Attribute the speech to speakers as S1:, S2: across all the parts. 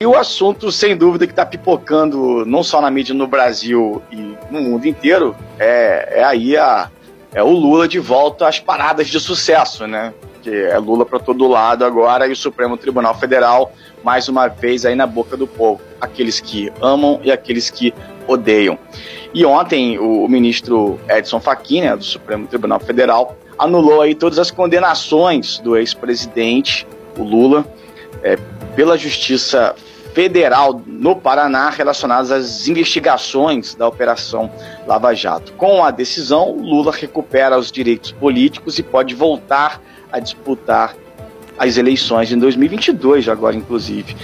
S1: E o assunto, sem dúvida, que está pipocando não só na mídia no Brasil e no mundo inteiro, é, é aí a, é o Lula de volta às paradas de sucesso, né? Que é Lula para todo lado agora e o Supremo Tribunal Federal mais uma vez aí na boca do povo, aqueles que amam e aqueles que odeiam. E ontem o ministro Edson Fachin, né, do Supremo Tribunal Federal, anulou aí todas as condenações do ex-presidente, o Lula, é, pela Justiça Federal no Paraná relacionadas às investigações da Operação Lava Jato. Com a decisão, Lula recupera os direitos políticos e pode voltar a disputar as eleições em 2022, agora inclusive.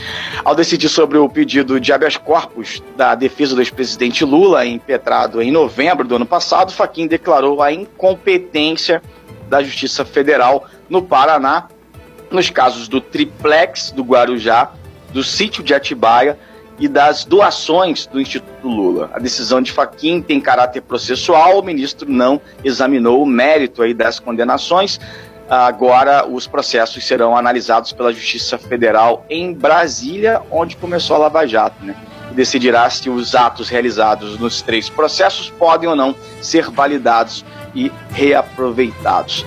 S1: Ao decidir sobre o pedido de habeas corpus da defesa do ex-presidente Lula, impetrado em novembro do ano passado, Faquim declarou a incompetência da Justiça Federal no Paraná nos casos do triplex do Guarujá, do sítio de Atibaia e das doações do Instituto Lula. A decisão de Faquim tem caráter processual, o ministro não examinou o mérito aí das condenações. Agora os processos serão analisados pela Justiça Federal em Brasília, onde começou a Lava Jato, né? E decidirá se os atos realizados nos três processos podem ou não ser validados e reaproveitados.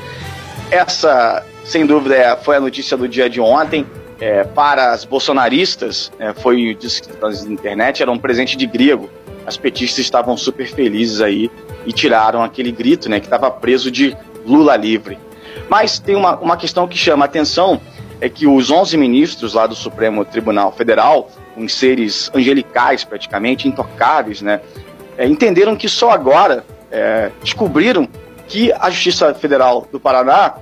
S1: Essa, sem dúvida, é, foi a notícia do dia de ontem. É, para as bolsonaristas, é, foi disse na internet, era um presente de grego. As petistas estavam super felizes aí e tiraram aquele grito, né, que estava preso de Lula livre. Mas tem uma, uma questão que chama a atenção, é que os 11 ministros lá do Supremo Tribunal Federal, uns seres angelicais praticamente, intocáveis, né, é, entenderam que só agora é, descobriram que a Justiça Federal do Paraná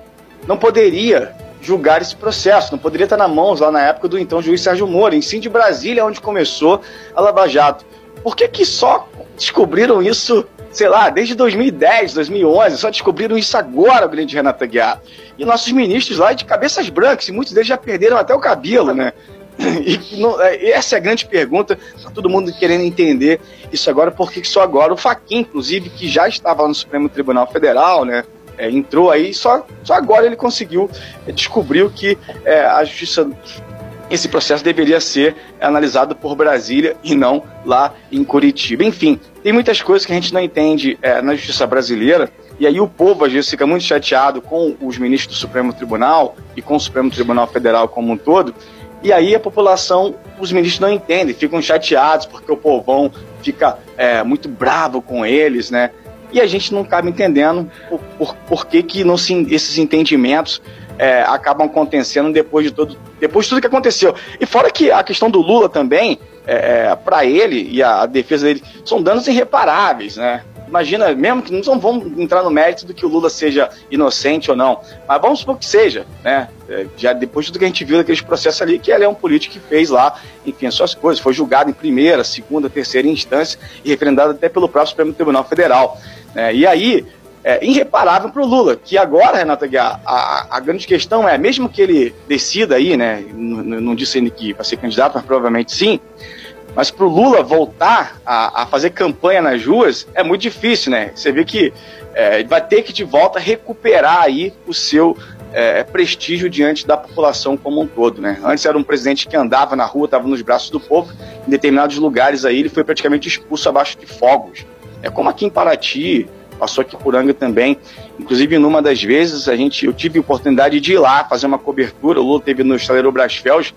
S1: não poderia julgar esse processo, não poderia estar na mãos lá na época do então juiz Sérgio Moro, em sim de Brasília, onde começou a Lava Jato. Por que, que só descobriram isso, sei lá, desde 2010, 2011, só descobriram isso agora, o grande Renata Guiar? E nossos ministros lá de cabeças brancas, e muitos deles já perderam até o cabelo, né? E não, é, essa é a grande pergunta, tá todo mundo querendo entender isso agora, porque só agora o Faquin, inclusive, que já estava no Supremo Tribunal Federal, né, é, entrou aí, só, só agora ele conseguiu, é, descobriu que é, a justiça, esse processo deveria ser analisado por Brasília e não lá em Curitiba. Enfim, tem muitas coisas que a gente não entende é, na justiça brasileira, e aí o povo às vezes fica muito chateado com os ministros do Supremo Tribunal e com o Supremo Tribunal Federal como um todo, e aí a população, os ministros não entendem, ficam chateados porque o povão fica é, muito bravo com eles, né? E a gente não acaba entendendo por, por, por que, que não se, esses entendimentos é, acabam acontecendo depois de, todo, depois de tudo que aconteceu. E fora que a questão do Lula também, é, é para ele e a, a defesa dele, são danos irreparáveis, né? Imagina, mesmo que não vamos entrar no mérito do que o Lula seja inocente ou não, mas vamos supor que seja, né? É, já depois de tudo que a gente viu daqueles processos ali, que ele é um político que fez lá, enfim, as suas coisas, foi julgado em primeira, segunda, terceira instância e referendado até pelo próprio Supremo Tribunal Federal. Né? E aí, é irreparável para o Lula, que agora, Renata Guiar, a, a, grande questão é, mesmo que ele decida aí, né, não, disse ainda que vai ser candidato, mas provavelmente sim, mas para o Lula voltar a, a, fazer campanha nas ruas é muito difícil, né? Você vê que é, vai ter que de volta recuperar aí o seu é, prestígio diante da população como um todo, né? Antes era um presidente que andava na rua, estava nos braços do povo, em determinados lugares aí ele foi praticamente expulso abaixo de fogos. É como aqui em Paraty, passou aqui por Anga também. Inclusive, numa das vezes, a gente, eu tive a oportunidade de ir lá fazer uma cobertura. O Lula teve no estaleiro Brasfels,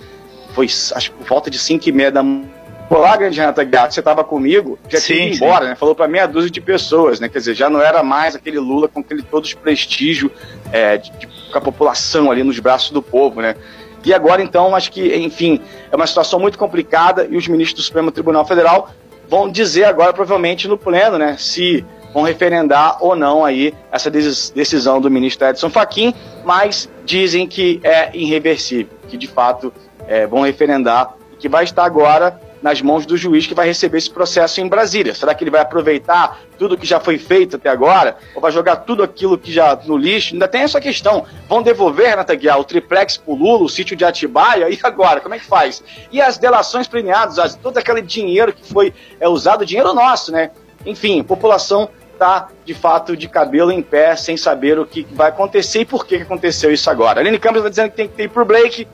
S1: foi acho por volta de 5 e meia da manhã Olá, grande Renata Gato, você estava comigo, já sim, tinha ido embora, né? Falou para meia dúzia de pessoas, né? Quer dizer, já não era mais aquele Lula com aquele todo prestígio é, de, de, com a população ali nos braços do povo, né? E agora, então, acho que, enfim, é uma situação muito complicada e os ministros do Supremo Tribunal Federal vão dizer agora, provavelmente, no pleno, né? Se vão referendar ou não aí essa decisão do ministro Edson Fachin, mas dizem que é irreversível, que de fato é, vão referendar, que vai estar agora nas mãos do juiz que vai receber esse processo em Brasília. Será que ele vai aproveitar tudo que já foi feito até agora? Ou vai jogar tudo aquilo que já no lixo? Ainda tem essa questão. Vão devolver, Renata Guiar, o triplex pro Lula, o sítio de Atibaia? E agora? Como é que faz? E as delações premiadas, as, todo aquele dinheiro que foi é, usado, dinheiro nosso, né? Enfim, a população está, de fato, de cabelo em pé, sem saber o que vai acontecer e por que aconteceu isso agora. Aline Campos está dizendo que tem que ter ir pro Blake.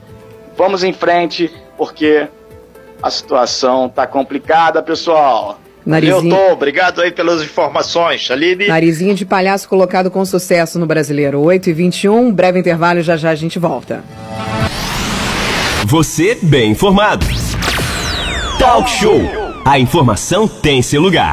S1: Vamos em frente, porque a situação tá complicada, pessoal.
S2: Narizinho...
S1: Eu tô, obrigado aí pelas informações, Aline.
S2: Narizinho de palhaço colocado com sucesso no brasileiro. 8 e 21 breve intervalo, já já a gente volta.
S3: Você bem informado. Talk Show. A informação tem seu lugar.